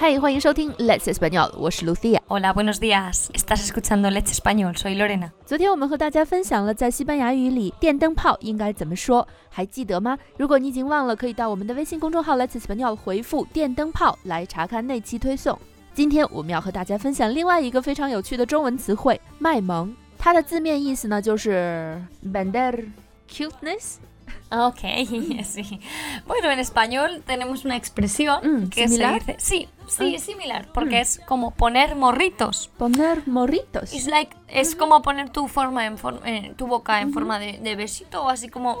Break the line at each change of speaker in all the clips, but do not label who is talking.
嗨，欢迎收听 Let's Español，我是 Lucia。
Hola, buenos días. Estás escuchando Let's Español. Soy Lorena.
昨天我们和大家分享了在西班牙语里电灯泡应该怎么说，还记得吗？如果你已经忘了，可以到我们的微信公众号 Let's Español 回复“电灯泡”来查看那期推送。今天我们要和大家分享另外一个非常有趣的中文词汇“卖萌”，它的字面意思呢就是 vender cuteness。
Ok, sí. Bueno, en español tenemos una expresión
Mm,
que se dice. Sí, sí,
Ah.
es similar, porque es como poner morritos.
poner morritos。
It's like, es como poner tu forma en for- eh, tu boca en forma de, de besito o así como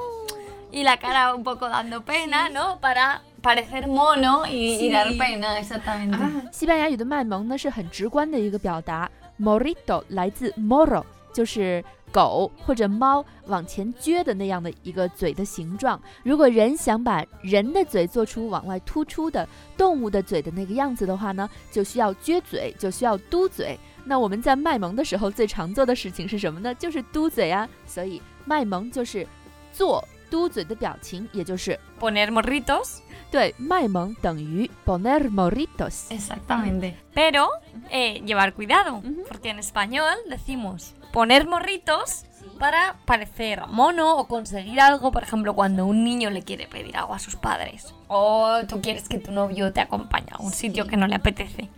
y la cara un poco dando pena, ¿no? Para parecer mono y, y dar pena, exactamente.
西班牙语的卖萌呢是很直观的一个表达，morito 来自 moro， 就是狗或者猫往前撅的那样的一个嘴的形状。如果人想把人的嘴做出往外突出的动物的嘴的那个样子的话呢，就需要撅嘴，就需要嘟嘴。那我们在卖萌的时候最常做的事情是什么呢？就是嘟嘴啊。所以卖萌就是做嘟嘴的表情，也就是
Poner morritos.
对卖萌等于 poner morritos。
Exactamente. Pero eh, llevar cuidado, porque en español decimos poner morritos para parecer mono o conseguir algo, por ejemplo, cuando un niño le quiere pedir algo a sus padres o tú quieres que tu novio te acompañe a un sitio
Sí.
que no le apetece.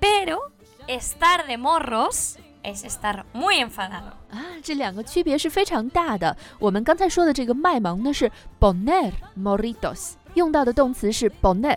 Pero estar de morros es estar muy enfadado.
啊，这两个区别是非常大的。我们刚才说的这个卖萌呢是 poner morritos，用到的动词是 poner，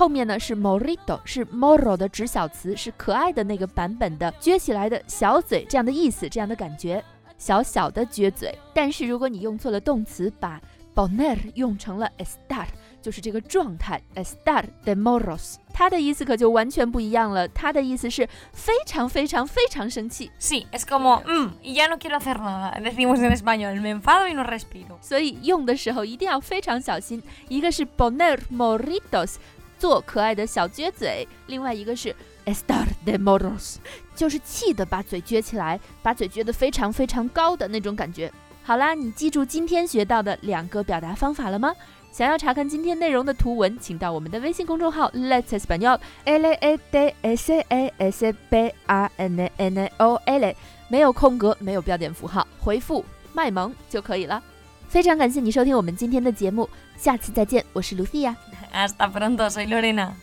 后面呢是 morrito，是 moro 的直小词，是可爱的那个版本的撅起来的小嘴这样的意思，这样的感觉，小小的撅嘴。但是如果你用错了动词，把 poner 用成了 estar，就是这个状态 estar de morros，它的意思可就完全不一样了。它的意思是非常非常非常生气。
Sí, es como, "Mm, y ya no quiero hacer nada. Decimos en español, me enfado y no respiro.
所以用的时候一定要非常小心。一个是 poner morritos，做可爱的小撅嘴；另外一个是 estar de moros，就是气的把嘴撅起来，把嘴撅得非常非常高的那种感觉。好啦，你记住今天学到的两个表达方法了吗？想要查看今天内容的图文，请到我们的微信公众号 Let's Español，L A D S A S B A N N O L，没有空格，没有标点符号，回复卖萌就可以了。非常感谢你收听我们今天的节目，下次再见，我是 Lucia。
Hasta pronto, soy Lorena.